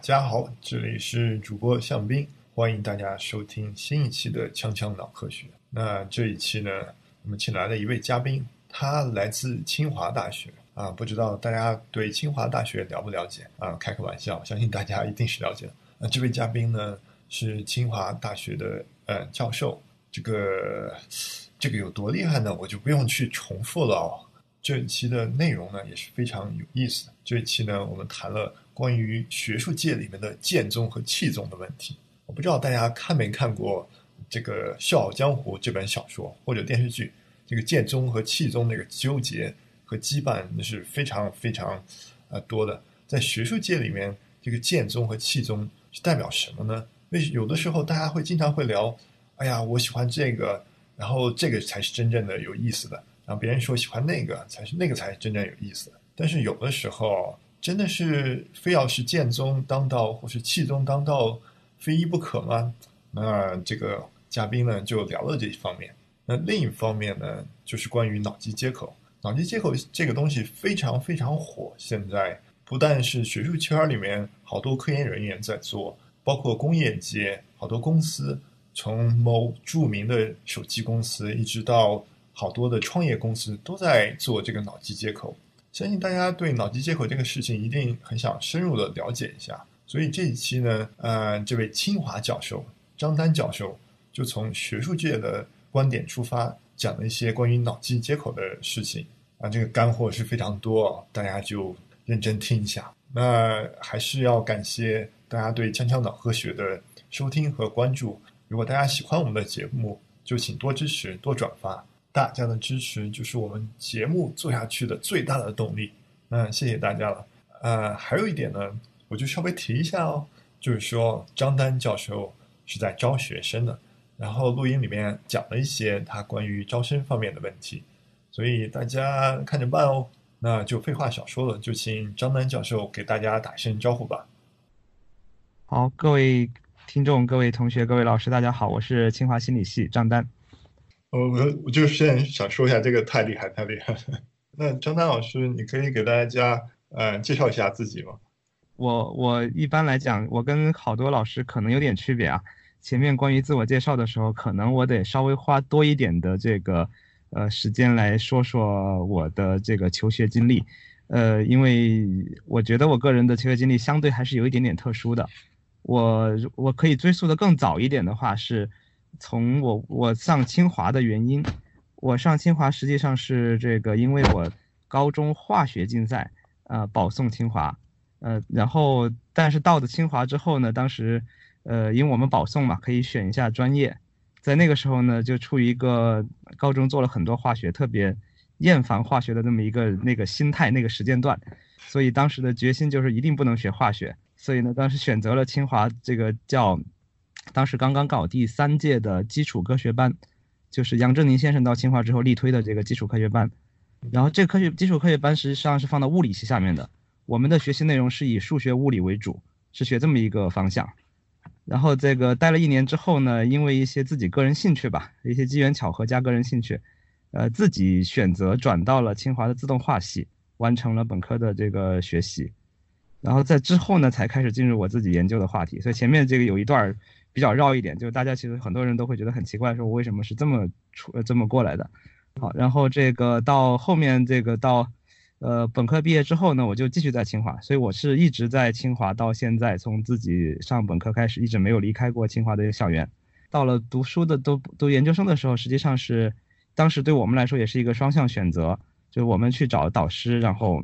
大家好，这里是主播向斌，欢迎大家收听新一期的《锵锵脑科学》。那这一期呢，我们请来了一位嘉宾，他来自清华大学啊，不知道大家对清华大学了不了解啊？开个玩笑，相信大家一定是了解的。那这位嘉宾呢，是清华大学的呃教授，这个这个有多厉害呢？我就不用去重复了哦。这一期的内容呢也是非常有意思的。这一期呢，我们谈了关于学术界里面的剑宗和气宗的问题。我不知道大家看没看过这个《笑傲江湖》这本小说或者电视剧，这个剑宗和气宗那个纠结和羁绊是非常非常呃多的。在学术界里面，这个剑宗和气宗是代表什么呢？为有的时候大家会经常会聊，哎呀，我喜欢这个，然后这个才是真正的有意思的。然后别人说喜欢那个才是那个才是真正有意思的，但是有的时候真的是非要是剑宗当道或是气宗当道非一不可吗？那这个嘉宾呢就聊了这一方面。那另一方面呢，就是关于脑机接口。脑机接口这个东西非常非常火，现在不但是学术圈里面好多科研人员在做，包括工业界好多公司，从某著名的手机公司一直到。好多的创业公司都在做这个脑机接口，相信大家对脑机接口这个事情一定很想深入的了解一下。所以这一期呢，呃，这位清华教授张丹教授就从学术界的观点出发，讲了一些关于脑机接口的事情啊，这个干货是非常多，大家就认真听一下。那还是要感谢大家对锵锵脑科学的收听和关注。如果大家喜欢我们的节目，就请多支持、多转发。大家的支持就是我们节目做下去的最大的动力。那谢谢大家了。呃，还有一点呢，我就稍微提一下哦，就是说张丹教授是在招学生的，然后录音里面讲了一些他关于招生方面的问题，所以大家看着办哦。那就废话少说了，就请张丹教授给大家打声招呼吧。好，各位听众、各位同学、各位老师，大家好，我是清华心理系张丹。我我我就现在想说一下，这个太厉害，太厉害了。那张丹老师，你可以给大家呃介绍一下自己吗？我我一般来讲，我跟好多老师可能有点区别啊。前面关于自我介绍的时候，可能我得稍微花多一点的这个呃时间来说说我的这个求学经历，呃，因为我觉得我个人的求学经历相对还是有一点点特殊的。我我可以追溯的更早一点的话是。从我我上清华的原因，我上清华实际上是这个，因为我高中化学竞赛，呃，保送清华，呃，然后但是到了清华之后呢，当时，呃，因为我们保送嘛，可以选一下专业，在那个时候呢，就处于一个高中做了很多化学，特别厌烦化学的那么一个那个心态那个时间段，所以当时的决心就是一定不能学化学，所以呢，当时选择了清华这个叫。当时刚刚搞第三届的基础科学班，就是杨振宁先生到清华之后力推的这个基础科学班。然后这科学基础科学班实际上是放到物理系下面的，我们的学习内容是以数学、物理为主，是学这么一个方向。然后这个待了一年之后呢，因为一些自己个人兴趣吧，一些机缘巧合加个人兴趣，呃，自己选择转到了清华的自动化系，完成了本科的这个学习。然后在之后呢，才开始进入我自己研究的话题。所以前面这个有一段。比较绕一点，就是大家其实很多人都会觉得很奇怪，说我为什么是这么出这么过来的？好，然后这个到后面这个到，呃，本科毕业之后呢，我就继续在清华，所以我是一直在清华到现在，从自己上本科开始，一直没有离开过清华的校园。到了读书的读读研究生的时候，实际上是当时对我们来说也是一个双向选择，就我们去找导师，然后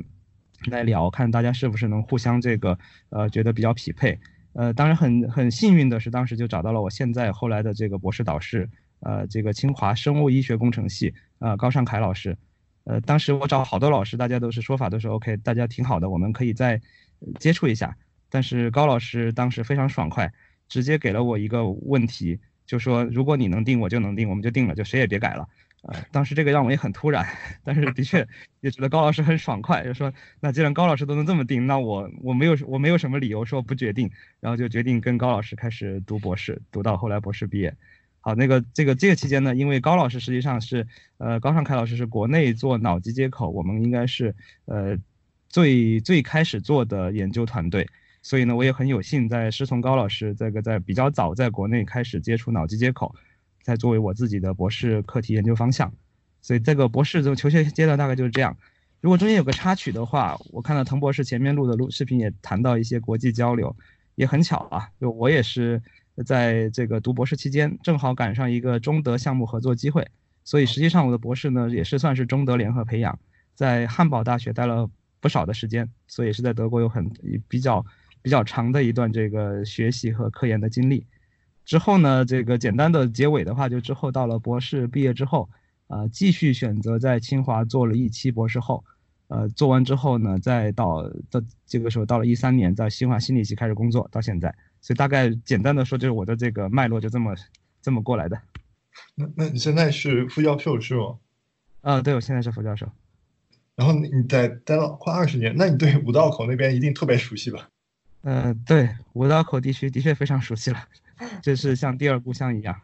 来聊，看大家是不是能互相这个呃觉得比较匹配。呃，当然很很幸运的是，当时就找到了我现在后来的这个博士导师，呃，这个清华生物医学工程系，呃，高尚凯老师。呃，当时我找好多老师，大家都是说法都是 OK，大家挺好的，我们可以再接触一下。但是高老师当时非常爽快，直接给了我一个问题，就说如果你能定，我就能定，我们就定了，就谁也别改了。呃，当时这个让我也很突然，但是的确 也觉得高老师很爽快，就说那既然高老师都能这么定，那我我没有我没有什么理由说不决定，然后就决定跟高老师开始读博士，读到后来博士毕业。好，那个这个这个期间呢，因为高老师实际上是呃高尚凯老师是国内做脑机接口，我们应该是呃最最开始做的研究团队，所以呢，我也很有幸在师从高老师这个在比较早在国内开始接触脑机接口，在作为我自己的博士课题研究方向。所以这个博士这个求学阶段大概就是这样。如果中间有个插曲的话，我看到滕博士前面录的录视频也谈到一些国际交流，也很巧啊，就我也是在这个读博士期间，正好赶上一个中德项目合作机会，所以实际上我的博士呢也是算是中德联合培养，在汉堡大学待了不少的时间，所以是在德国有很比较。比较长的一段这个学习和科研的经历，之后呢，这个简单的结尾的话，就之后到了博士毕业之后，啊，继续选择在清华做了一期博士后，呃，做完之后呢，再到到这个时候到了一三年，在清华心理系开始工作，到现在，所以大概简单的说，就是我的这个脉络就这么这么过来的。那那你现在是副教授是吗？啊，对，我现在是副教授。然后你在待了快二十年，那你对五道口那边一定特别熟悉吧？呃，对，五道口地区的确非常熟悉了，这是像第二故乡一样。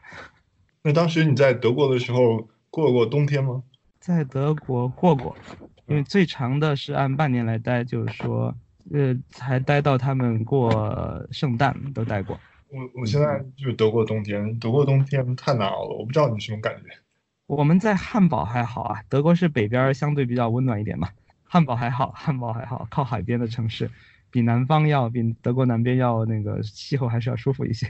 那当时你在德国的时候过过冬天吗？在德国过过，因为最长的是按半年来待，就是说，呃，才待到他们过圣诞都待过。我我现在就是德国冬天，德国冬天太难熬了，我不知道你什么感觉。我们在汉堡还好啊，德国是北边相对比较温暖一点嘛，汉堡还好，汉堡还好，靠海边的城市。比南方要比德国南边要那个气候还是要舒服一些，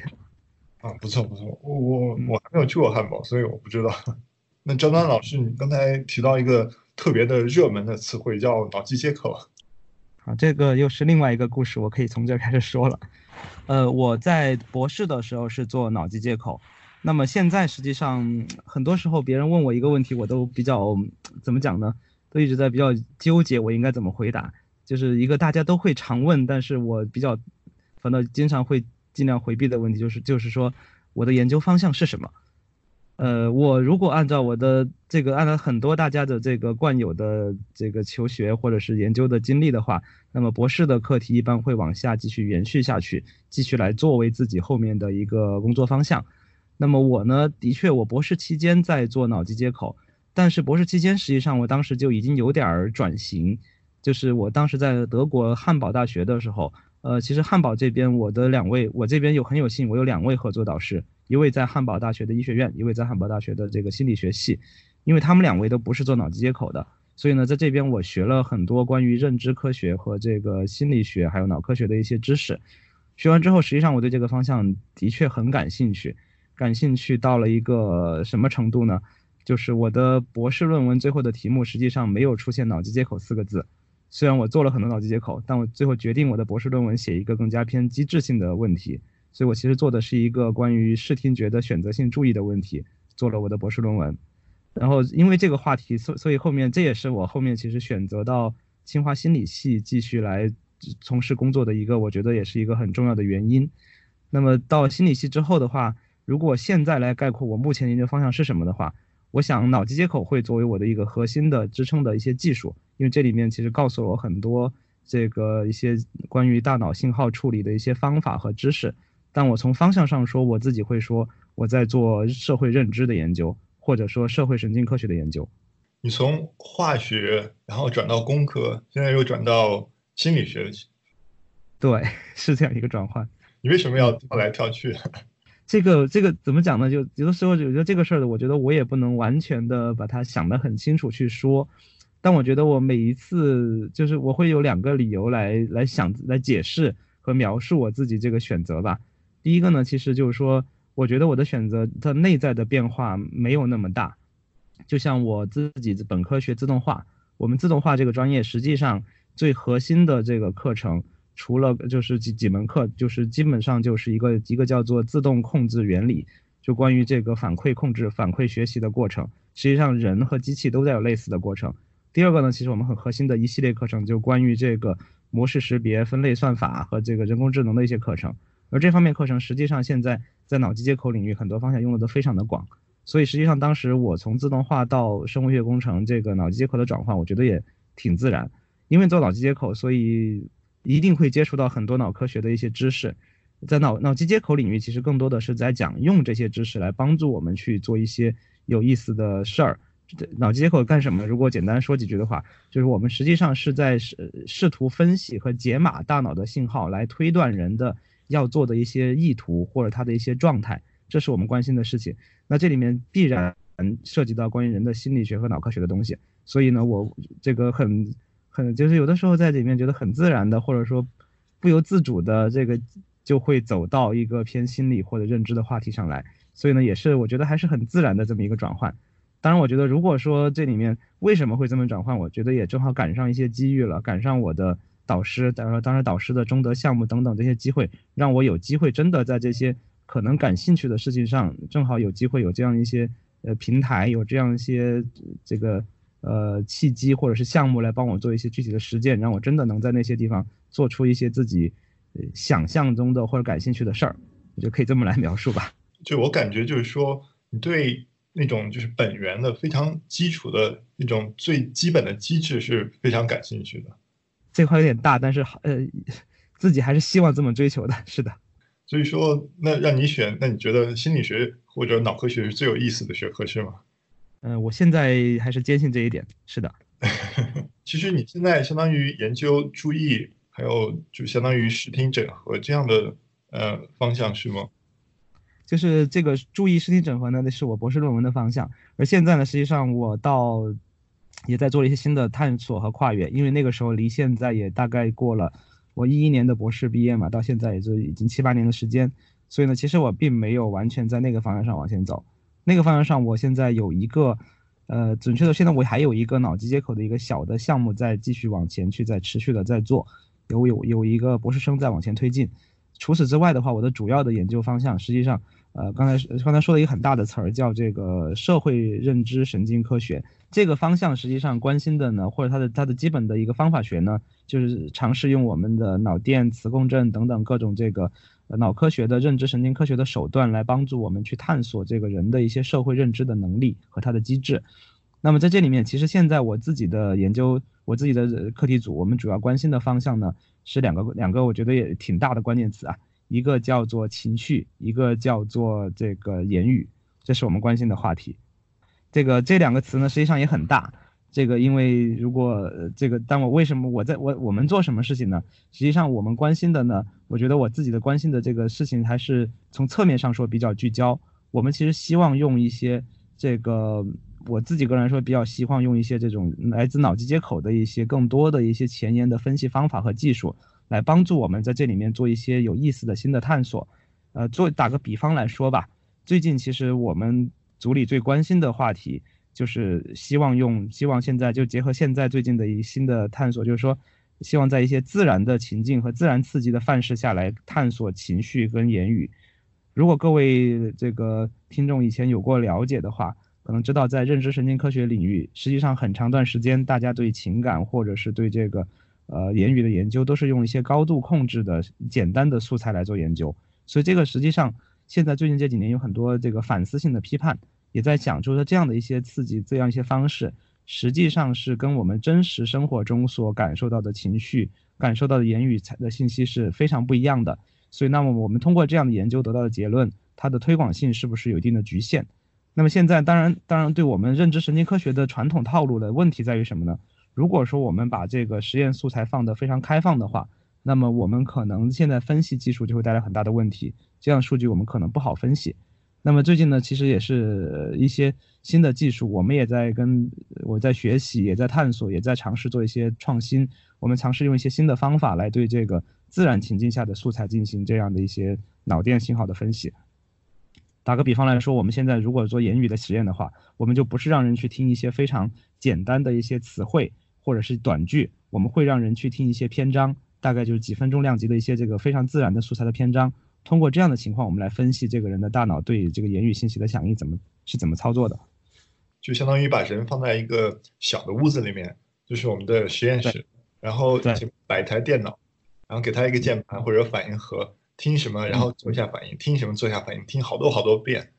啊，不错不错，我我我还没有去过汉堡，所以我不知道。那张丹老师，你刚才提到一个特别的热门的词汇叫脑机接口，啊，这个又是另外一个故事，我可以从这开始说了。呃，我在博士的时候是做脑机接口，那么现在实际上很多时候别人问我一个问题，我都比较怎么讲呢？都一直在比较纠结，我应该怎么回答。就是一个大家都会常问，但是我比较，反正经常会尽量回避的问题，就是就是说我的研究方向是什么？呃，我如果按照我的这个，按照很多大家的这个惯有的这个求学或者是研究的经历的话，那么博士的课题一般会往下继续延续下去，继续来作为自己后面的一个工作方向。那么我呢，的确我博士期间在做脑机接口，但是博士期间实际上我当时就已经有点儿转型。就是我当时在德国汉堡大学的时候，呃，其实汉堡这边我的两位，我这边有很有幸，我有两位合作导师，一位在汉堡大学的医学院，一位在汉堡大学的这个心理学系，因为他们两位都不是做脑机接口的，所以呢，在这边我学了很多关于认知科学和这个心理学还有脑科学的一些知识。学完之后，实际上我对这个方向的确很感兴趣，感兴趣到了一个什么程度呢？就是我的博士论文最后的题目实际上没有出现脑机接口四个字。虽然我做了很多脑机接口，但我最后决定我的博士论文写一个更加偏机制性的问题，所以我其实做的是一个关于视听觉的选择性注意的问题，做了我的博士论文。然后因为这个话题，所所以后面这也是我后面其实选择到清华心理系继续来从事工作的一个，我觉得也是一个很重要的原因。那么到心理系之后的话，如果现在来概括我目前研究方向是什么的话，我想脑机接口会作为我的一个核心的支撑的一些技术。因为这里面其实告诉了我很多这个一些关于大脑信号处理的一些方法和知识，但我从方向上说，我自己会说我在做社会认知的研究，或者说社会神经科学的研究。你从化学，然后转到工科，现在又转到心理学，对，是这样一个转换。你为什么要跳来跳去？这个这个怎么讲呢？就有的时候我觉得这个事儿，我觉得我也不能完全的把它想得很清楚去说。但我觉得我每一次就是我会有两个理由来来想来解释和描述我自己这个选择吧。第一个呢，其实就是说，我觉得我的选择它内在的变化没有那么大。就像我自己本科学自动化，我们自动化这个专业实际上最核心的这个课程，除了就是几几门课，就是基本上就是一个一个叫做自动控制原理，就关于这个反馈控制、反馈学习的过程。实际上人和机器都在有类似的过程。第二个呢，其实我们很核心的一系列课程，就关于这个模式识别、分类算法和这个人工智能的一些课程。而这方面课程，实际上现在在脑机接口领域很多方向用的都非常的广。所以实际上当时我从自动化到生物学工程这个脑机接口的转换，我觉得也挺自然。因为做脑机接口，所以一定会接触到很多脑科学的一些知识。在脑脑机接口领域，其实更多的是在讲用这些知识来帮助我们去做一些有意思的事儿。脑机接口干什么？如果简单说几句的话，就是我们实际上是在试试图分析和解码大脑的信号，来推断人的要做的一些意图或者他的一些状态，这是我们关心的事情。那这里面必然涉及到关于人的心理学和脑科学的东西，所以呢，我这个很很就是有的时候在里面觉得很自然的，或者说不由自主的这个就会走到一个偏心理或者认知的话题上来。所以呢，也是我觉得还是很自然的这么一个转换。当然，我觉得如果说这里面为什么会这么转换，我觉得也正好赶上一些机遇了，赶上我的导师，当然当然导师的中德项目等等这些机会，让我有机会真的在这些可能感兴趣的事情上，正好有机会有这样一些呃平台，有这样一些这个呃契机或者是项目来帮我做一些具体的实践，让我真的能在那些地方做出一些自己想象中的或者感兴趣的事儿，我觉得可以这么来描述吧。就我感觉，就是说，你对那种就是本源的非常基础的那种最基本的机制是非常感兴趣的。这块有点大，但是呃，自己还是希望这么追求的。是的。所以说，那让你选，那你觉得心理学或者脑科学是最有意思的学科是吗？嗯，我现在还是坚信这一点。是的。其实你现在相当于研究注意，还有就相当于视听整合这样的呃方向是吗？就是这个注意视听整合呢，那是我博士论文的方向。而现在呢，实际上我到也在做一些新的探索和跨越，因为那个时候离现在也大概过了我一一年的博士毕业嘛，到现在也就已经七八年的时间。所以呢，其实我并没有完全在那个方向上往前走。那个方向上，我现在有一个，呃，准确的，现在我还有一个脑机接口的一个小的项目在继续往前去，在持续的在做，有有有一个博士生在往前推进。除此之外的话，我的主要的研究方向实际上。呃，刚才刚才说了一个很大的词儿，叫这个社会认知神经科学。这个方向实际上关心的呢，或者它的它的基本的一个方法学呢，就是尝试用我们的脑电磁共振等等各种这个脑科学的认知神经科学的手段，来帮助我们去探索这个人的一些社会认知的能力和它的机制。那么在这里面，其实现在我自己的研究，我自己的课题组，我们主要关心的方向呢，是两个两个，我觉得也挺大的关键词啊。一个叫做情绪，一个叫做这个言语，这是我们关心的话题。这个这两个词呢，实际上也很大。这个因为如果这个，但我为什么我在我我们做什么事情呢？实际上我们关心的呢，我觉得我自己的关心的这个事情还是从侧面上说比较聚焦。我们其实希望用一些这个，我自己个人来说比较希望用一些这种来自脑机接口的一些更多的一些前沿的分析方法和技术。来帮助我们在这里面做一些有意思的新的探索，呃，做打个比方来说吧，最近其实我们组里最关心的话题就是希望用，希望现在就结合现在最近的一新的探索，就是说，希望在一些自然的情境和自然刺激的范式下来探索情绪跟言语。如果各位这个听众以前有过了解的话，可能知道在认知神经科学领域，实际上很长段时间大家对情感或者是对这个。呃，言语的研究都是用一些高度控制的简单的素材来做研究，所以这个实际上现在最近这几年有很多这个反思性的批判，也在讲，就是说这样的一些刺激，这样一些方式，实际上是跟我们真实生活中所感受到的情绪、感受到的言语的信息是非常不一样的。所以，那么我们通过这样的研究得到的结论，它的推广性是不是有一定的局限？那么现在，当然，当然，对我们认知神经科学的传统套路的问题在于什么呢？如果说我们把这个实验素材放得非常开放的话，那么我们可能现在分析技术就会带来很大的问题，这样数据我们可能不好分析。那么最近呢，其实也是一些新的技术，我们也在跟我在学习，也在探索，也在尝试做一些创新。我们尝试用一些新的方法来对这个自然情境下的素材进行这样的一些脑电信号的分析。打个比方来说，我们现在如果做言语的实验的话，我们就不是让人去听一些非常简单的一些词汇。或者是短句，我们会让人去听一些篇章，大概就是几分钟量级的一些这个非常自然的素材的篇章。通过这样的情况，我们来分析这个人的大脑对这个言语信息的响应怎么是怎么操作的。就相当于把人放在一个小的屋子里面，就是我们的实验室，然后摆一台电脑，然后给他一个键盘或者反应盒，听什么然后做一下反应，听什么做一下反应，听好多好多遍，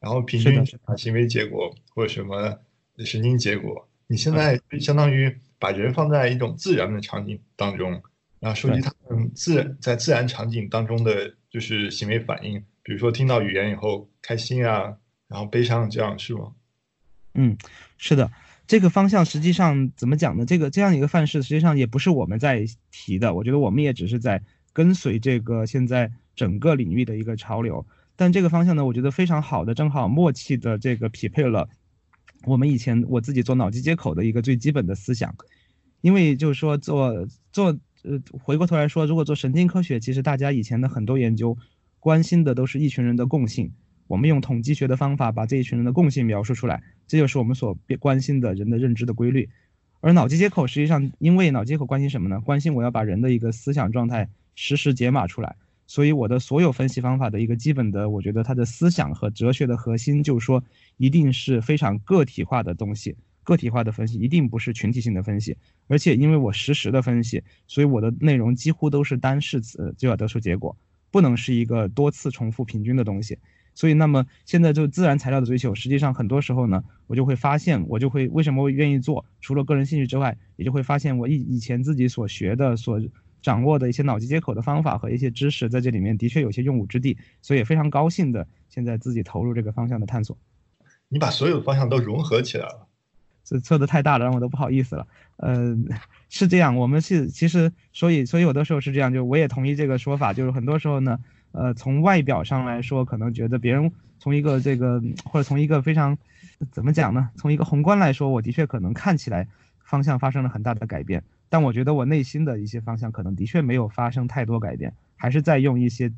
然后平均行为结果或者什么神经结果。你现在相当于。把人放在一种自然的场景当中，然后收集他们自在自然场景当中的就是行为反应，比如说听到语言以后开心啊，然后悲伤这样是吗？嗯，是的，这个方向实际上怎么讲呢？这个这样一个范式，实际上也不是我们在提的，我觉得我们也只是在跟随这个现在整个领域的一个潮流。但这个方向呢，我觉得非常好的，正好默契的这个匹配了我们以前我自己做脑机接口的一个最基本的思想。因为就是说做做呃，回过头来说，如果做神经科学，其实大家以前的很多研究关心的都是一群人的共性。我们用统计学的方法把这一群人的共性描述出来，这就是我们所关心的人的认知的规律。而脑机接口实际上，因为脑机接口关心什么呢？关心我要把人的一个思想状态实时解码出来。所以我的所有分析方法的一个基本的，我觉得它的思想和哲学的核心就是说，一定是非常个体化的东西。个体化的分析一定不是群体性的分析，而且因为我实时的分析，所以我的内容几乎都是单式词就要得出结果，不能是一个多次重复平均的东西。所以，那么现在就自然材料的追求，实际上很多时候呢，我就会发现，我就会为什么会愿意做？除了个人兴趣之外，也就会发现我以以前自己所学的、所掌握的一些脑机接口的方法和一些知识，在这里面的确有些用武之地，所以也非常高兴的现在自己投入这个方向的探索。你把所有的方向都融合起来了。这错的太大了，让我都不好意思了。呃，是这样，我们是其实，所以所以有的时候是这样，就我也同意这个说法，就是很多时候呢，呃，从外表上来说，可能觉得别人从一个这个或者从一个非常怎么讲呢？从一个宏观来说，我的确可能看起来方向发生了很大的改变，但我觉得我内心的一些方向可能的确没有发生太多改变，还是在用一些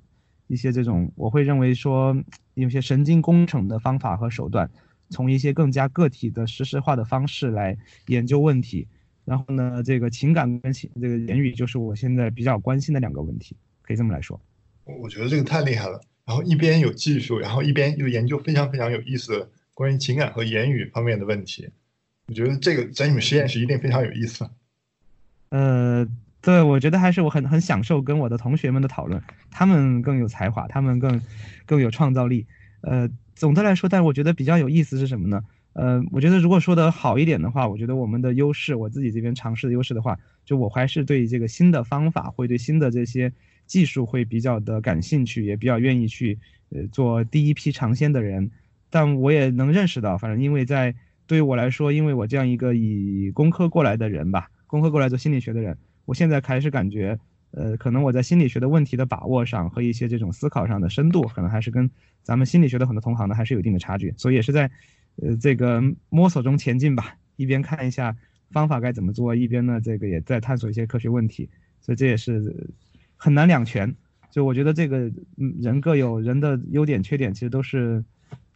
一些这种我会认为说有些神经工程的方法和手段。从一些更加个体的实时化的方式来研究问题，然后呢，这个情感跟情这个言语就是我现在比较关心的两个问题，可以这么来说。我觉得这个太厉害了。然后一边有技术，然后一边又研究非常非常有意思的关于情感和言语方面的问题。我觉得这个在你们实验室一定非常有意思。呃，对，我觉得还是我很很享受跟我的同学们的讨论，他们更有才华，他们更更有创造力。呃。总的来说，但是我觉得比较有意思是什么呢？呃，我觉得如果说的好一点的话，我觉得我们的优势，我自己这边尝试的优势的话，就我还是对这个新的方法，会对新的这些技术会比较的感兴趣，也比较愿意去呃做第一批尝鲜的人。但我也能认识到，反正因为在对于我来说，因为我这样一个以工科过来的人吧，工科过来做心理学的人，我现在开始感觉。呃，可能我在心理学的问题的把握上和一些这种思考上的深度，可能还是跟咱们心理学的很多同行呢还是有一定的差距，所以也是在，呃，这个摸索中前进吧。一边看一下方法该怎么做，一边呢这个也在探索一些科学问题，所以这也是很难两全。就我觉得这个人各有人的优点缺点，其实都是，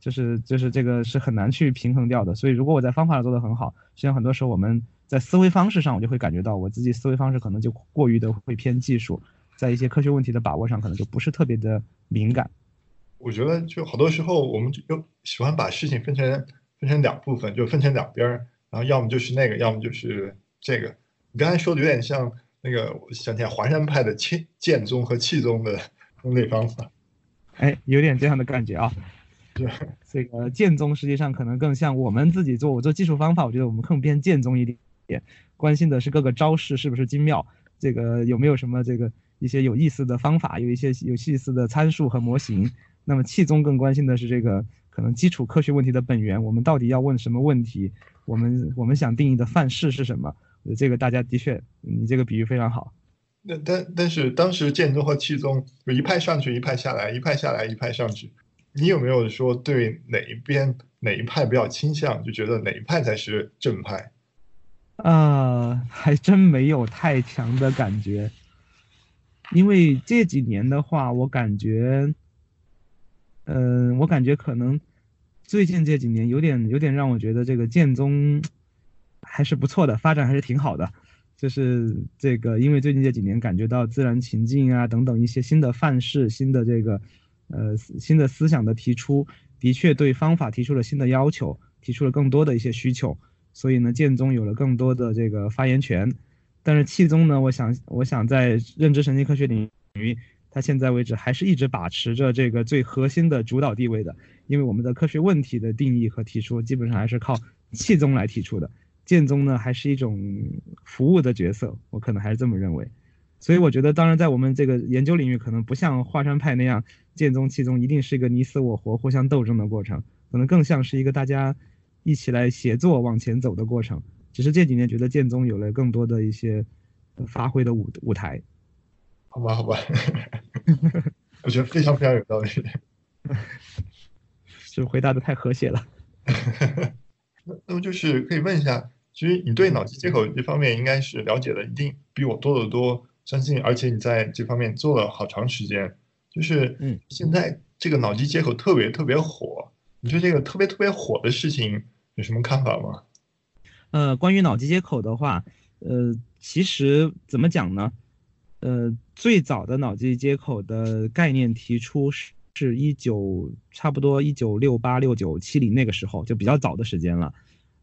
就是就是这个是很难去平衡掉的。所以如果我在方法上做得很好，实际上很多时候我们。在思维方式上，我就会感觉到我自己思维方式可能就过于的会偏技术，在一些科学问题的把握上，可能就不是特别的敏感。我觉得就好多时候，我们就喜欢把事情分成分成两部分，就分成两边儿，然后要么就是那个，要么就是这个。你刚才说的有点像那个，我想起来华山派的气剑宗和气宗的分类方法。哎，有点这样的感觉啊。对，这个剑宗实际上可能更像我们自己做，我做技术方法，我觉得我们更偏剑宗一点。点关心的是各个招式是不是精妙，这个有没有什么这个一些有意思的方法，有一些有意思的参数和模型。那么气宗更关心的是这个可能基础科学问题的本源，我们到底要问什么问题？我们我们想定义的范式是什么？这个大家的确，你这个比喻非常好。那但但是当时剑宗和气宗有一派上去，一派下来，一派下来，一派上去。你有没有说对哪一边哪一派比较倾向，就觉得哪一派才是正派？啊，还真没有太强的感觉，因为这几年的话，我感觉，嗯，我感觉可能最近这几年有点有点让我觉得这个剑宗还是不错的，发展还是挺好的。就是这个，因为最近这几年感觉到自然情境啊等等一些新的范式、新的这个呃新的思想的提出，的确对方法提出了新的要求，提出了更多的一些需求。所以呢，剑宗有了更多的这个发言权，但是气宗呢，我想，我想在认知神经科学领域，它现在为止还是一直把持着这个最核心的主导地位的。因为我们的科学问题的定义和提出，基本上还是靠气宗来提出的。剑宗呢，还是一种服务的角色，我可能还是这么认为。所以我觉得，当然在我们这个研究领域，可能不像华山派那样，剑宗气宗一定是一个你死我活、互相斗争的过程，可能更像是一个大家。一起来协作往前走的过程。只是这几年觉得剑宗有了更多的一些发挥的舞舞台。好吧，好吧，我觉得非常非常有道理。是回答的太和谐了。那那么就是可以问一下，其实你对脑机接口这方面应该是了解的一定比我多得多，相信而且你在这方面做了好长时间。就是嗯，现在这个脑机接口特别特别火，你说这个特别特别火的事情有什么看法吗？呃，关于脑机接口的话，呃，其实怎么讲呢？呃，最早的脑机接口的概念提出是是一九差不多一九六八六九七零那个时候，就比较早的时间了。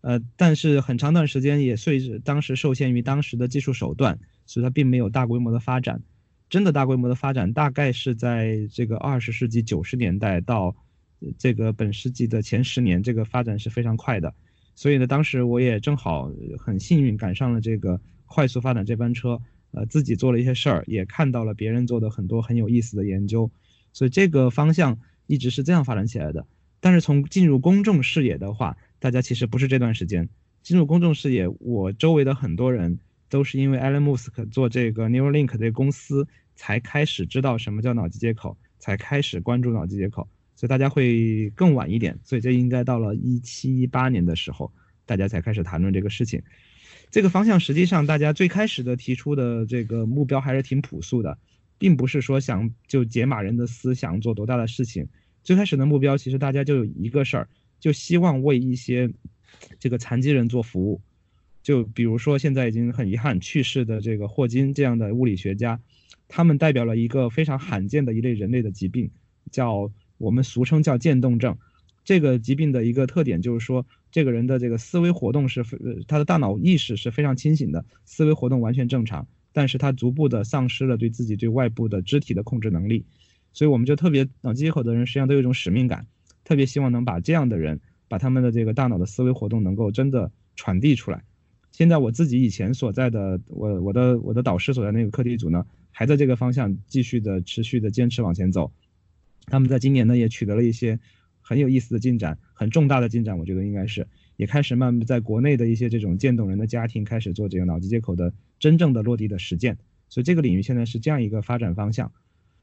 呃，但是很长段时间也随着当时受限于当时的技术手段，所以它并没有大规模的发展。真的大规模的发展，大概是在这个二十世纪九十年代到这个本世纪的前十年，这个发展是非常快的。所以呢，当时我也正好很幸运赶上了这个快速发展这班车，呃，自己做了一些事儿，也看到了别人做的很多很有意思的研究，所以这个方向一直是这样发展起来的。但是从进入公众视野的话，大家其实不是这段时间进入公众视野，我周围的很多人都是因为 Elon Musk 做这个 Neuralink 这个公司才开始知道什么叫脑机接口，才开始关注脑机接口。所以大家会更晚一点，所以这应该到了一七一八年的时候，大家才开始谈论这个事情。这个方向实际上大家最开始的提出的这个目标还是挺朴素的，并不是说想就解码人的思想做多大的事情。最开始的目标其实大家就有一个事儿，就希望为一些这个残疾人做服务。就比如说现在已经很遗憾去世的这个霍金这样的物理学家，他们代表了一个非常罕见的一类人类的疾病，叫。我们俗称叫渐冻症，这个疾病的一个特点就是说，这个人的这个思维活动是，呃，他的大脑意识是非常清醒的，思维活动完全正常，但是他逐步的丧失了对自己对外部的肢体的控制能力，所以我们就特别脑机接口的人实际上都有一种使命感，特别希望能把这样的人，把他们的这个大脑的思维活动能够真的传递出来。现在我自己以前所在的我我的我的导师所在那个课题组呢，还在这个方向继续的持续的坚持往前走。他们在今年呢也取得了一些很有意思的进展，很重大的进展，我觉得应该是也开始慢慢在国内的一些这种渐冻人的家庭开始做这个脑机接口的真正的落地的实践，所以这个领域现在是这样一个发展方向。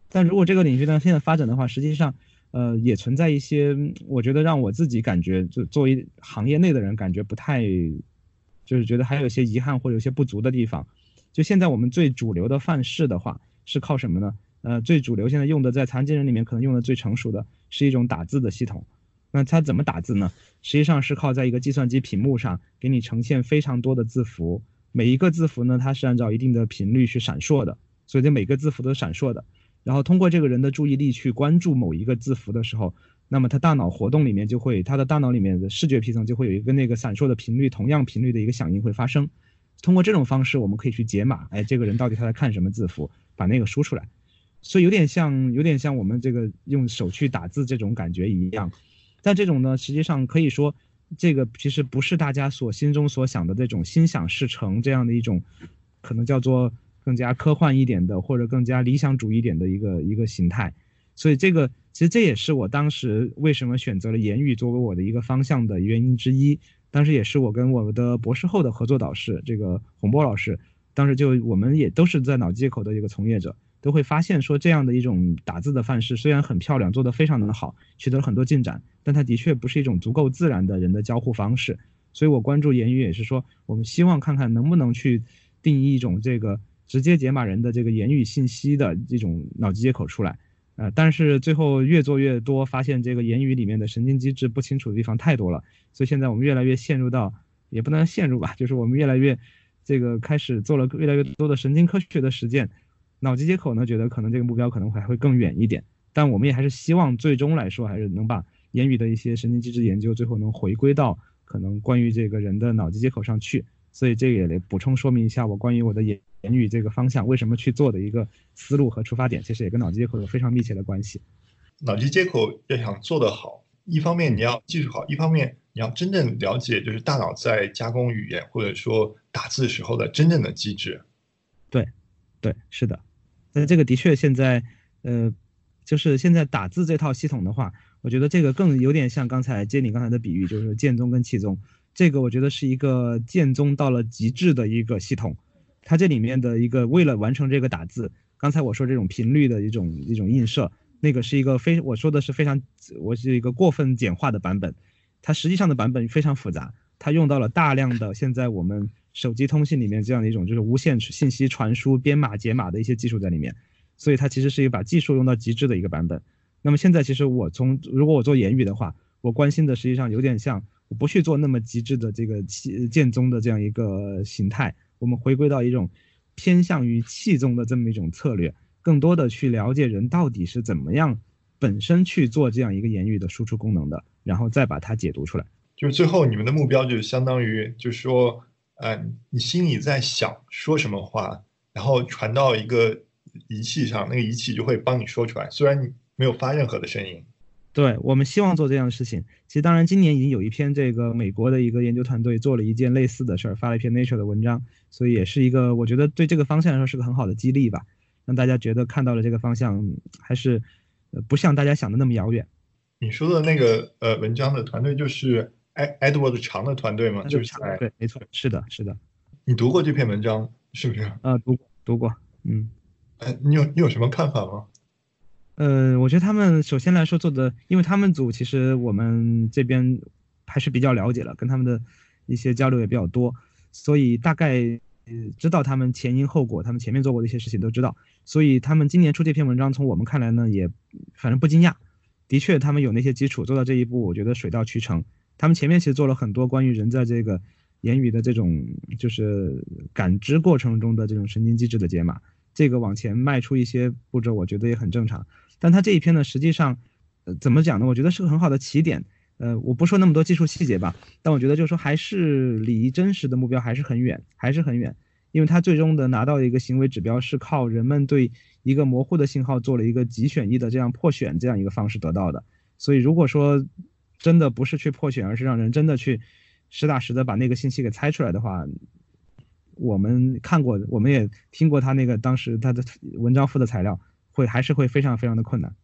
但如果这个领域呢现在发展的话，实际上呃也存在一些我觉得让我自己感觉就作为行业内的人感觉不太，就是觉得还有一些遗憾或者有些不足的地方。就现在我们最主流的范式的话是靠什么呢？呃，最主流现在用的在残疾人里面可能用的最成熟的是一种打字的系统。那它怎么打字呢？实际上是靠在一个计算机屏幕上给你呈现非常多的字符，每一个字符呢，它是按照一定的频率去闪烁的，所以这每个字符都闪烁的。然后通过这个人的注意力去关注某一个字符的时候，那么他大脑活动里面就会，他的大脑里面的视觉皮层就会有一个那个闪烁的频率同样频率的一个响应会发生。通过这种方式，我们可以去解码，哎，这个人到底他在看什么字符，把那个输出来。所以有点像，有点像我们这个用手去打字这种感觉一样，但这种呢，实际上可以说，这个其实不是大家所心中所想的这种心想事成这样的一种，可能叫做更加科幻一点的或者更加理想主义点的一个一个形态。所以这个其实这也是我当时为什么选择了言语作为我的一个方向的原因之一。当时也是我跟我的博士后的合作导师这个洪波老师，当时就我们也都是在脑机接口的一个从业者。都会发现说这样的一种打字的范式虽然很漂亮，做得非常的好，取得了很多进展，但它的确不是一种足够自然的人的交互方式。所以我关注言语也是说，我们希望看看能不能去定义一种这个直接解码人的这个言语信息的这种脑机接口出来。呃，但是最后越做越多，发现这个言语里面的神经机制不清楚的地方太多了，所以现在我们越来越陷入到，也不能陷入吧，就是我们越来越这个开始做了越来越多的神经科学的实践。脑机接口呢，觉得可能这个目标可能还会更远一点，但我们也还是希望最终来说，还是能把言语的一些神经机制研究，最后能回归到可能关于这个人的脑机接口上去。所以这个也得补充说明一下，我关于我的言言语这个方向为什么去做的一个思路和出发点，其实也跟脑机接口有非常密切的关系。脑机接口要想做得好，一方面你要技术好，一方面你要真正了解就是大脑在加工语言或者说打字时候的真正的机制。对，对，是的。那这个的确现在，呃，就是现在打字这套系统的话，我觉得这个更有点像刚才接你刚才的比喻，就是剑宗跟气宗。这个我觉得是一个剑宗到了极致的一个系统，它这里面的一个为了完成这个打字，刚才我说这种频率的一种一种映射，那个是一个非我说的是非常我是一个过分简化的版本，它实际上的版本非常复杂，它用到了大量的现在我们手机通信里面这样的一种就是无线信息传输编码解码的一些技术在里面，所以它其实是一个把技术用到极致的一个版本。那么现在其实我从如果我做言语的话，我关心的实际上有点像我。不去做那么极致的这个气剑宗的这样一个形态，我们回归到一种偏向于气宗的这么一种策略，更多的去了解人到底是怎么样本身去做这样一个言语的输出功能的，然后再把它解读出来。就是最后你们的目标就是相当于就是说，呃，你心里在想说什么话，然后传到一个仪器上，那个仪器就会帮你说出来，虽然你没有发任何的声音。对我们希望做这样的事情。其实，当然，今年已经有一篇这个美国的一个研究团队做了一件类似的事儿，发了一篇 Nature 的文章，所以也是一个我觉得对这个方向来说是个很好的激励吧，让大家觉得看到了这个方向还是呃不像大家想的那么遥远。你说的那个呃文章的团队就是 Ed Edward 长的团队吗？就是对，没错，是的，是的。你读过这篇文章是不是？啊，读读过，嗯。哎，你有你有什么看法吗？呃，我觉得他们首先来说做的，因为他们组其实我们这边还是比较了解了，跟他们的一些交流也比较多，所以大概知道他们前因后果，他们前面做过的一些事情都知道，所以他们今年出这篇文章，从我们看来呢，也反正不惊讶。的确，他们有那些基础，做到这一步，我觉得水到渠成。他们前面其实做了很多关于人在这个言语的这种就是感知过程中的这种神经机制的解码。这个往前迈出一些步骤，我觉得也很正常。但他这一篇呢，实际上，呃，怎么讲呢？我觉得是个很好的起点。呃，我不说那么多技术细节吧，但我觉得就是说，还是离真实的目标还是很远，还是很远。因为他最终的拿到的一个行为指标是靠人们对一个模糊的信号做了一个极选一的这样破选这样一个方式得到的。所以如果说真的不是去破选，而是让人真的去实打实的把那个信息给猜出来的话。我们看过，我们也听过他那个当时他的文章附的材料，会还是会非常非常的困难，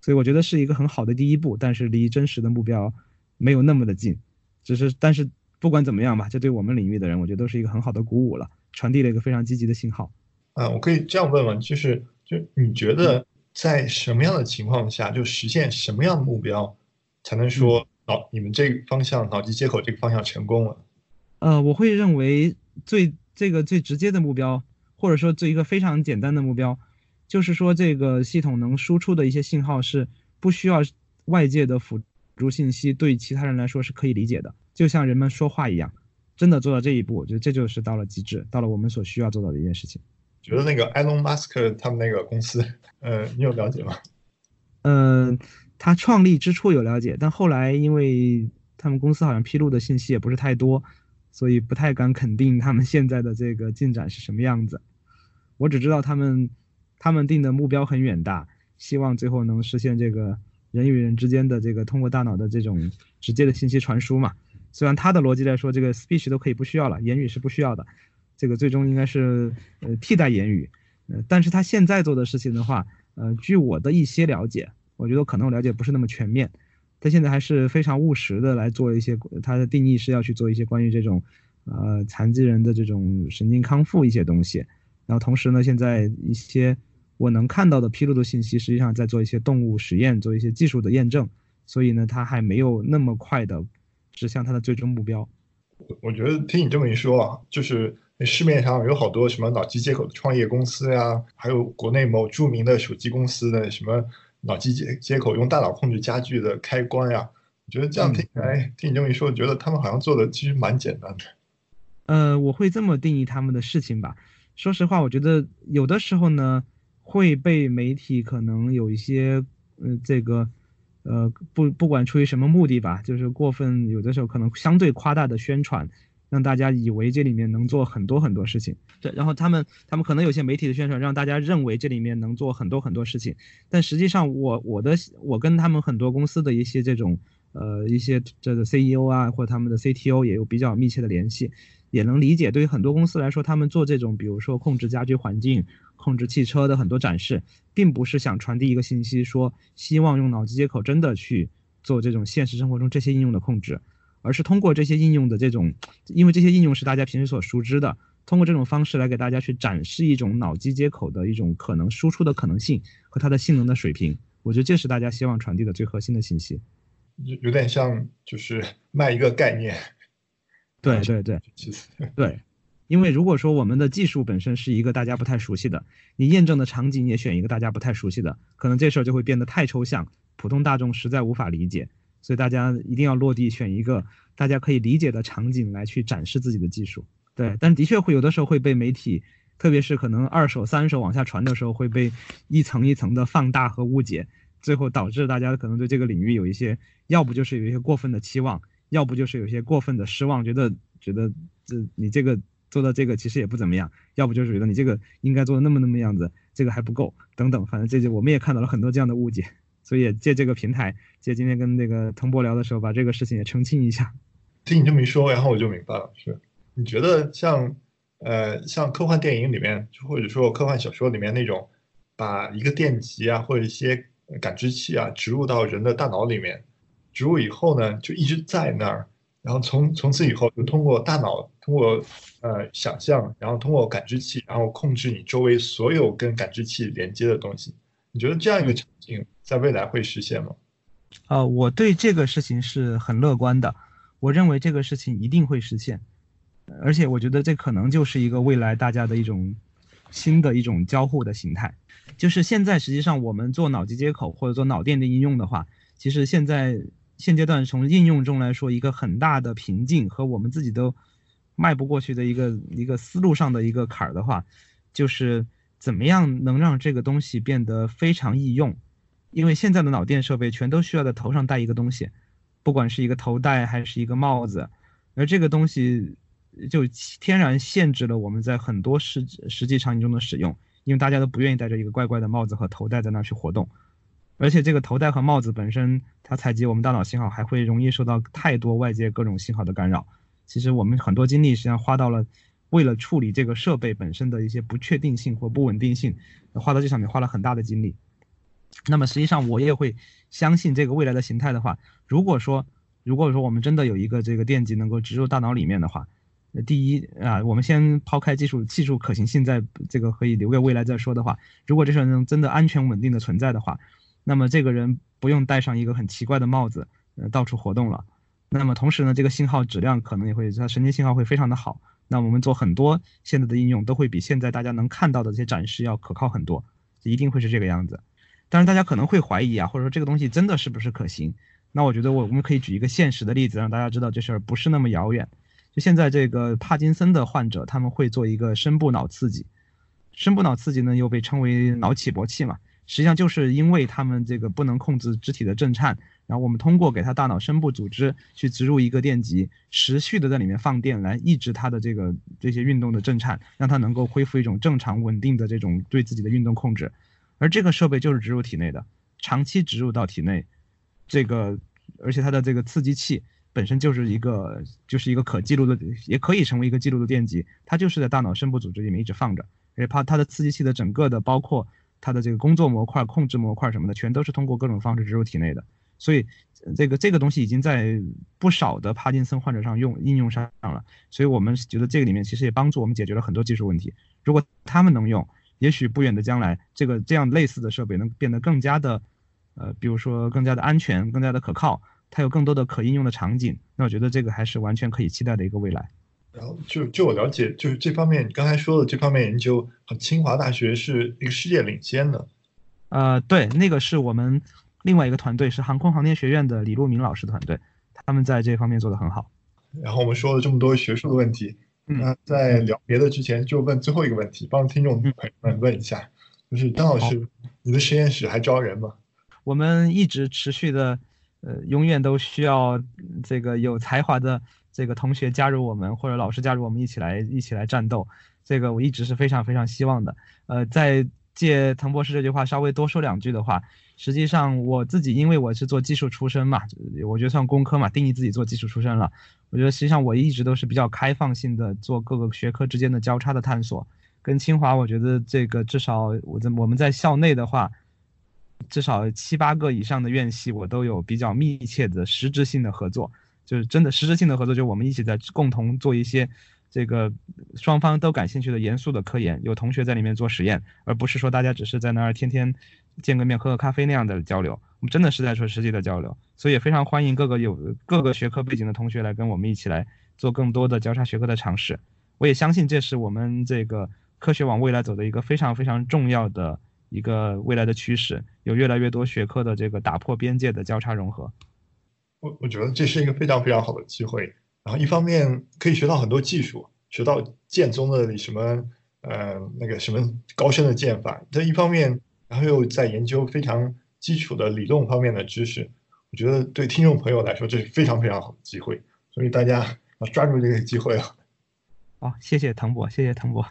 所以我觉得是一个很好的第一步，但是离真实的目标没有那么的近，只是但是不管怎么样吧，这对我们领域的人，我觉得都是一个很好的鼓舞了，传递了一个非常积极的信号。啊，我可以这样问问，就是就你觉得在什么样的情况下，就实现什么样的目标，才能说哦，你们这个方向脑机接口这个方向成功了？呃，我会认为最。这个最直接的目标，或者说这一个非常简单的目标，就是说这个系统能输出的一些信号是不需要外界的辅助信息，对其他人来说是可以理解的，就像人们说话一样。真的做到这一步，我觉得这就是到了极致，到了我们所需要做到的一件事情。觉得那个埃隆·马斯克他们那个公司，呃，你有了解吗？嗯，他创立之初有了解，但后来因为他们公司好像披露的信息也不是太多。所以不太敢肯定他们现在的这个进展是什么样子，我只知道他们，他们定的目标很远大，希望最后能实现这个人与人之间的这个通过大脑的这种直接的信息传输嘛。虽然他的逻辑来说，这个 speech 都可以不需要了，言语是不需要的，这个最终应该是呃替代言语。呃，但是他现在做的事情的话，呃，据我的一些了解，我觉得可能我了解不是那么全面。他现在还是非常务实的来做一些，他的定义是要去做一些关于这种，呃，残疾人的这种神经康复一些东西。然后同时呢，现在一些我能看到的披露的信息，实际上在做一些动物实验，做一些技术的验证。所以呢，他还没有那么快的指向他的最终目标。我我觉得听你这么一说啊，就是市面上有好多什么脑机接口的创业公司呀，还有国内某著名的手机公司的什么。脑机接接口用大脑控制家具的开关呀，我觉得这样听起来，听你这么一说，觉得他们好像做的其实蛮简单的。呃，我会这么定义他们的事情吧。说实话，我觉得有的时候呢，会被媒体可能有一些，呃，这个，呃，不不管出于什么目的吧，就是过分，有的时候可能相对夸大的宣传。让大家以为这里面能做很多很多事情，对，然后他们他们可能有些媒体的宣传让大家认为这里面能做很多很多事情，但实际上我我的我跟他们很多公司的一些这种呃一些这个 CEO 啊或者他们的 CTO 也有比较密切的联系，也能理解，对于很多公司来说，他们做这种，比如说控制家居环境、控制汽车的很多展示，并不是想传递一个信息，说希望用脑机接口真的去做这种现实生活中这些应用的控制，而是通过这些应用的这种，因为这些应用是大家平时所熟知的，通过这种方式来给大家去展示一种脑机接口的一种可能输出的可能性和它的性能的水平。我觉得这是大家希望传递的最核心的信息。有有点像就是卖一个概念。对对对，对，因为如果说我们的技术本身是一个大家不太熟悉的，你验证的场景也选一个大家不太熟悉的，可能这事儿就会变得太抽象，普通大众实在无法理解。所以大家一定要落地，选一个大家可以理解的场景来去展示自己的技术。对，但的确会有的时候会被媒体，特别是可能二手、三手往下传的时候，会被一层一层的放大和误解，最后导致大家可能对这个领域有一些，要不就是有一些过分的期望。要不就是有一些过分的失望，觉得觉得这你这个做到这个其实也不怎么样；要不就是觉得你这个应该做的那么那么样子，这个还不够等等。反正这就我们也看到了很多这样的误解，所以借这个平台，借今天跟那个腾博聊的时候，把这个事情也澄清一下。听你这么一说，然后我就明白了。是，你觉得像呃像科幻电影里面，或者说科幻小说里面那种，把一个电极啊或者一些感知器啊植入到人的大脑里面。植入以后呢，就一直在那儿，然后从从此以后就通过大脑，通过呃想象，然后通过感知器，然后控制你周围所有跟感知器连接的东西。你觉得这样一个场景在未来会实现吗？呃，我对这个事情是很乐观的，我认为这个事情一定会实现，而且我觉得这可能就是一个未来大家的一种新的一种交互的形态。就是现在实际上我们做脑机接口或者做脑电的应用的话，其实现在。现阶段从应用中来说，一个很大的瓶颈和我们自己都迈不过去的一个一个思路上的一个坎儿的话，就是怎么样能让这个东西变得非常易用？因为现在的脑电设备全都需要在头上戴一个东西，不管是一个头戴还是一个帽子，而这个东西就天然限制了我们在很多实实际场景中的使用，因为大家都不愿意戴着一个怪怪的帽子和头戴在那去活动。而且这个头戴和帽子本身，它采集我们大脑信号，还会容易受到太多外界各种信号的干扰。其实我们很多精力实际上花到了，为了处理这个设备本身的一些不确定性或不稳定性，花到这上面花了很大的精力。那么实际上我也会相信这个未来的形态的话，如果说如果说我们真的有一个这个电极能够植入大脑里面的话，那第一啊，我们先抛开技术技术可行性，在这个可以留给未来再说的话，如果这事能真的安全稳定的存在的话。那么这个人不用戴上一个很奇怪的帽子，呃，到处活动了。那么同时呢，这个信号质量可能也会，它神经信号会非常的好。那我们做很多现在的应用，都会比现在大家能看到的这些展示要可靠很多，一定会是这个样子。但是大家可能会怀疑啊，或者说这个东西真的是不是可行？那我觉得我我们可以举一个现实的例子，让大家知道这事儿不是那么遥远。就现在这个帕金森的患者，他们会做一个深部脑刺激，深部脑刺激呢又被称为脑起搏器嘛。实际上就是因为他们这个不能控制肢体的震颤，然后我们通过给他大脑深部组织去植入一个电极，持续的在里面放电来抑制他的这个这些运动的震颤，让他能够恢复一种正常稳定的这种对自己的运动控制。而这个设备就是植入体内的，长期植入到体内，这个而且它的这个刺激器本身就是一个就是一个可记录的，也可以成为一个记录的电极，它就是在大脑深部组织里面一直放着，而且它它的刺激器的整个的包括。它的这个工作模块、控制模块什么的，全都是通过各种方式植入体内的，所以这个这个东西已经在不少的帕金森患者上用应用上了。所以我们觉得这个里面其实也帮助我们解决了很多技术问题。如果他们能用，也许不远的将来，这个这样类似的设备能变得更加的，呃，比如说更加的安全、更加的可靠，它有更多的可应用的场景。那我觉得这个还是完全可以期待的一个未来。然后就就我了解，就是这方面你刚才说的这方面研究，清华大学是一个世界领先的。呃，对，那个是我们另外一个团队，是航空航天学院的李路明老师团队，他们在这方面做得很好。然后我们说了这么多学术的问题，那在聊别的之前，就问最后一个问题，帮听众朋友们问一下，就是张老师，你的实验室还招人吗？我们一直持续的，呃，永远都需要这个有才华的。这个同学加入我们，或者老师加入我们，一起来一起来战斗。这个我一直是非常非常希望的。呃，在借滕博士这句话稍微多说两句的话，实际上我自己因为我是做技术出身嘛，我觉得算工科嘛，定义自己做技术出身了。我觉得实际上我一直都是比较开放性的做各个学科之间的交叉的探索。跟清华，我觉得这个至少我在我们在校内的话，至少七八个以上的院系我都有比较密切的实质性的合作，就是真的实质性的合作，就我们一起在共同做一些。这个双方都感兴趣的严肃的科研，有同学在里面做实验，而不是说大家只是在那儿天天见个面喝个咖啡那样的交流。我们真的是在说实际的交流，所以也非常欢迎各个有各个学科背景的同学来跟我们一起来做更多的交叉学科的尝试。我也相信这是我们这个科学往未来走的一个非常非常重要的一个未来的趋势，有越来越多学科的这个打破边界的交叉融合。我我觉得这是一个非常非常好的机会。然后一方面可以学到很多技术，学到剑宗的什么呃那个什么高深的剑法。这一方面，然后又在研究非常基础的理论方面的知识。我觉得对听众朋友来说，这是非常非常好的机会。所以大家 要抓住这个机会啊！好，谢谢滕博，谢谢滕博。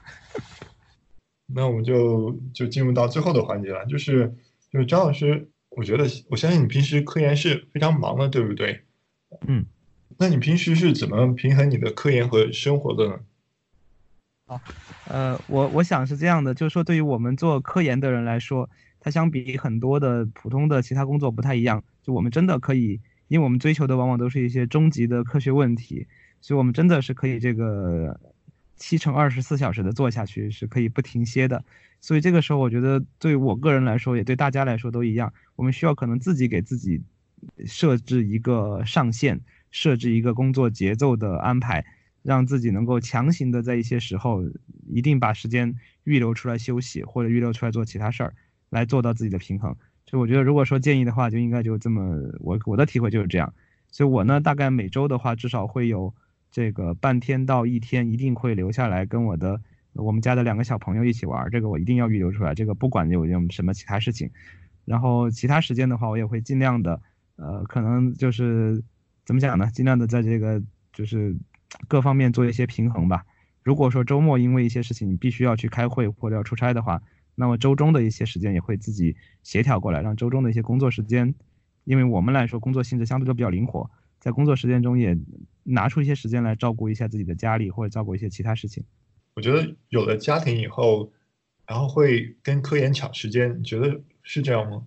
那我们就就进入到最后的环节了，就是就是张老师，我觉得我相信你平时科研是非常忙的，对不对？嗯。那你平时是怎么平衡你的科研和生活的呢？好，呃，我我想是这样的，就是说，对于我们做科研的人来说，它相比很多的普通的其他工作不太一样。就我们真的可以，因为我们追求的往往都是一些终极的科学问题，所以我们真的是可以这个七乘二十四小时的做下去，是可以不停歇的。所以这个时候，我觉得对我个人来说，也对大家来说都一样，我们需要可能自己给自己设置一个上限。设置一个工作节奏的安排，让自己能够强行的在一些时候一定把时间预留出来休息，或者预留出来做其他事儿，来做到自己的平衡。所以我觉得，如果说建议的话，就应该就这么，我我的体会就是这样。所以我呢，大概每周的话，至少会有这个半天到一天，一定会留下来跟我的我们家的两个小朋友一起玩。这个我一定要预留出来。这个不管有有什么其他事情，然后其他时间的话，我也会尽量的，呃，可能就是。怎么讲呢？尽量的在这个就是各方面做一些平衡吧。如果说周末因为一些事情你必须要去开会或者要出差的话，那么周中的一些时间也会自己协调过来，让周中的一些工作时间，因为我们来说工作性质相对都比较灵活，在工作时间中也拿出一些时间来照顾一下自己的家里或者照顾一些其他事情。我觉得有了家庭以后，然后会跟科研抢时间，你觉得是这样吗？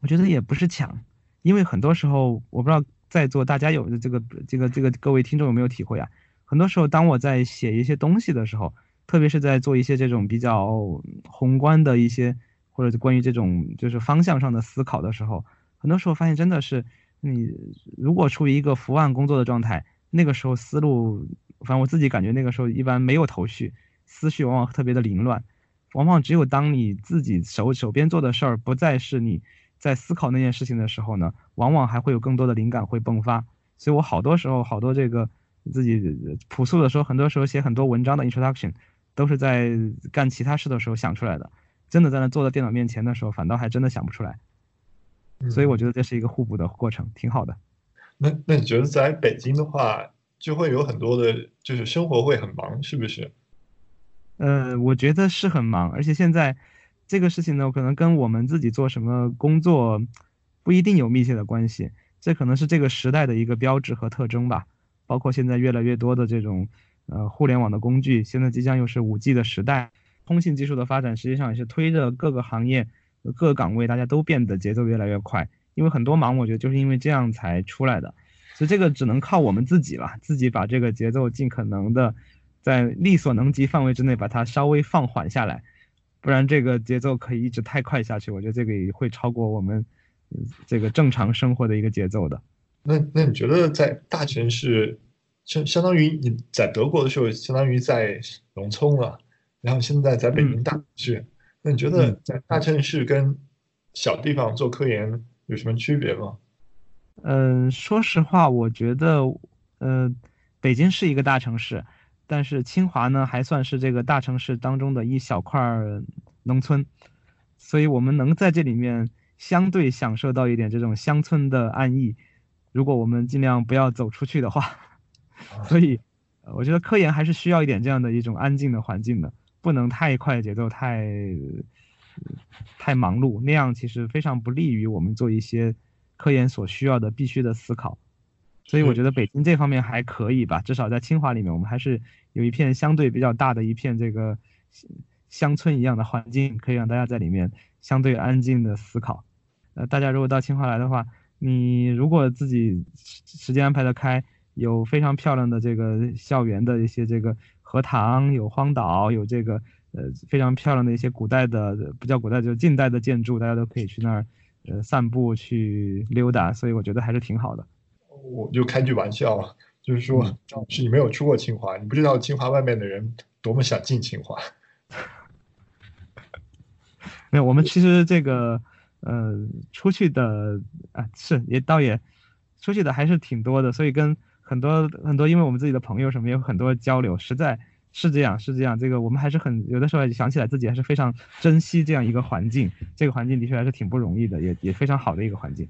我觉得也不是抢，因为很多时候我不知道。在座大家有的这个这个这个各位听众有没有体会啊？很多时候，当我在写一些东西的时候，特别是在做一些这种比较宏观的一些或者关于这种就是方向上的思考的时候，很多时候发现真的是你如果处于一个伏案工作的状态，那个时候思路，反正我自己感觉那个时候一般没有头绪，思绪往往特别的凌乱，往往只有当你自己手手边做的事儿不再是你。在思考那件事情的时候呢，往往还会有更多的灵感会迸发。所以我好多时候，好多这个自己朴素的说，很多时候写很多文章的 introduction，都是在干其他事的时候想出来的。真的在那坐在电脑面前的时候，反倒还真的想不出来。所以我觉得这是一个互补的过程，挺好的。那那你觉得在北京的话，就会有很多的，就是生活会很忙，是不是？呃，我觉得是很忙，而且现在。这个事情呢，可能跟我们自己做什么工作不一定有密切的关系，这可能是这个时代的一个标志和特征吧。包括现在越来越多的这种呃互联网的工具，现在即将又是五 G 的时代，通信技术的发展实际上也是推着各个行业、各个岗位大家都变得节奏越来越快。因为很多忙，我觉得就是因为这样才出来的，所以这个只能靠我们自己了，自己把这个节奏尽可能的在力所能及范围之内把它稍微放缓下来。不然这个节奏可以一直太快下去，我觉得这个也会超过我们这个正常生活的一个节奏的。那那你觉得在大城市，相相当于你在德国的时候，相当于在农村了，然后现在在北京大城市，那你觉得在大城市跟小地方做科研有什么区别吗？嗯，说实话，我觉得，呃，北京是一个大城市。但是清华呢，还算是这个大城市当中的一小块农村，所以我们能在这里面相对享受到一点这种乡村的安逸。如果我们尽量不要走出去的话，所以我觉得科研还是需要一点这样的一种安静的环境的。不能太快节奏，太太忙碌，那样其实非常不利于我们做一些科研所需要的必须的思考。所以我觉得北京这方面还可以吧，至少在清华里面，我们还是有一片相对比较大的一片这个乡村一样的环境，可以让大家在里面相对安静的思考。呃，大家如果到清华来的话，你如果自己时间安排的开，有非常漂亮的这个校园的一些这个荷塘，有荒岛，有这个呃非常漂亮的一些古代的不叫古代，就是近代的建筑，大家都可以去那儿呃散步去溜达，所以我觉得还是挺好的。我就开句玩笑，就是说，是你没有出过清华，你不知道清华外面的人多么想进清华。没有，我们其实这个。呃，出去的啊，是也倒也，出去的还是挺多的，所以跟很多很多，因为我们自己的朋友什么也有很多交流，实在是这样，是这样。这个我们还是很有的时候想起来自己还是非常珍惜这样一个环境，这个环境的确还是挺不容易的，也也非常好的一个环境。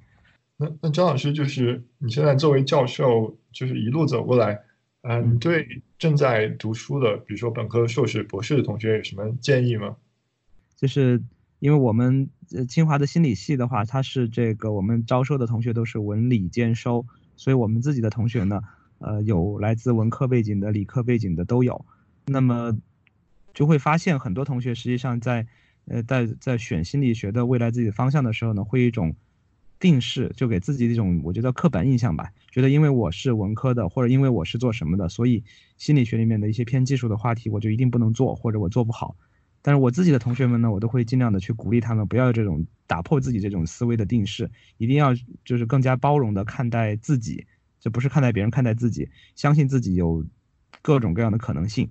那那张老师就是你现在作为教授，就是一路走过来，嗯，对正在读书的，比如说本科、硕士、博士的同学有什么建议吗？就是。因为我们呃清华的心理系的话，它是这个我们招收的同学都是文理兼收，所以我们自己的同学呢，呃有来自文科背景的、理科背景的都有。那么就会发现很多同学实际上在呃在在选心理学的未来自己的方向的时候呢，会一种定式，就给自己一种我觉得刻板印象吧，觉得因为我是文科的，或者因为我是做什么的，所以心理学里面的一些偏技术的话题我就一定不能做，或者我做不好。但是我自己的同学们呢，我都会尽量的去鼓励他们，不要这种打破自己这种思维的定式，一定要就是更加包容的看待自己，这不是看待别人，看待自己，相信自己有各种各样的可能性。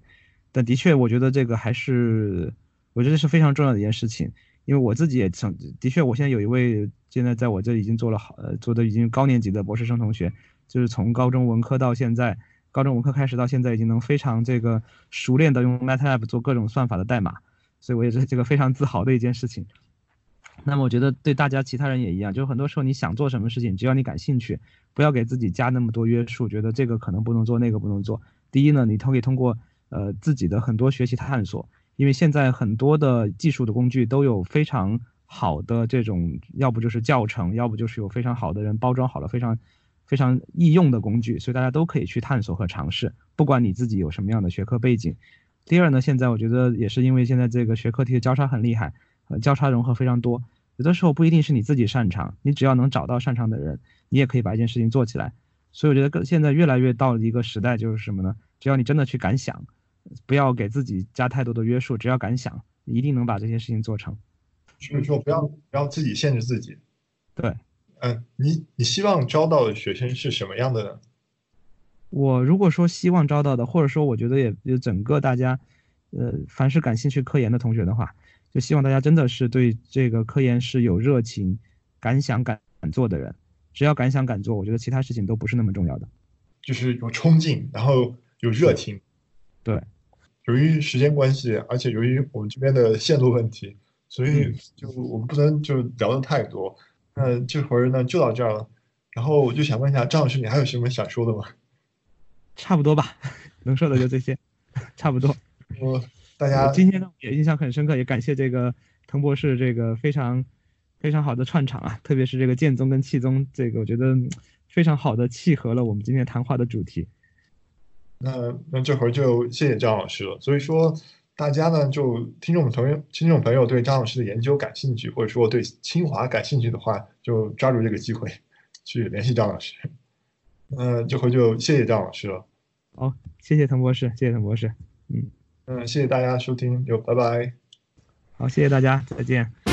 但的确，我觉得这个还是，我觉得是非常重要的一件事情，因为我自己也曾，的确，我现在有一位现在在我这已经做了好，呃，做的已经高年级的博士生同学，就是从高中文科到现在，高中文科开始到现在，已经能非常这个熟练的用 MATLAB 做各种算法的代码。所以我也是这个非常自豪的一件事情。那么我觉得对大家其他人也一样，就是很多时候你想做什么事情，只要你感兴趣，不要给自己加那么多约束，觉得这个可能不能做，那个不能做。第一呢，你可以通过呃自己的很多学习探索，因为现在很多的技术的工具都有非常好的这种，要不就是教程，要不就是有非常好的人包装好了非常非常易用的工具，所以大家都可以去探索和尝试，不管你自己有什么样的学科背景。第二呢，现在我觉得也是因为现在这个学科题的交叉很厉害，呃，交叉融合非常多，有的时候不一定是你自己擅长，你只要能找到擅长的人，你也可以把一件事情做起来。所以我觉得更现在越来越到了一个时代，就是什么呢？只要你真的去敢想，不要给自己加太多的约束，只要敢想，一定能把这些事情做成。所以说，不要不要自己限制自己。对，嗯，你你希望招到的学生是什么样的呢？我如果说希望招到的，或者说我觉得也就整个大家，呃，凡是感兴趣科研的同学的话，就希望大家真的是对这个科研是有热情、敢想敢做的人。只要敢想敢做，我觉得其他事情都不是那么重要的。就是有冲劲，然后有热情。对。由于时间关系，而且由于我们这边的线路问题，所以就我们不能就聊的太多。那这会儿呢就到这儿了。然后我就想问一下张老师，你还有什么想说的吗？差不多吧，能说的就这些，差不多。我大家今天呢也印象很深刻，也感谢这个滕博士这个非常非常好的串场啊，特别是这个剑宗跟气宗，这个我觉得非常好的契合了我们今天谈话的主题。那那这会儿就谢谢张老师了。所以说大家呢，就听众朋友听众朋友对张老师的研究感兴趣，或者说对清华感兴趣的话，就抓住这个机会去联系张老师。嗯，这回就谢谢张老师了。好，谢谢滕博士，谢谢滕博士。嗯嗯，谢谢大家收听，就拜拜。好，谢谢大家，再见。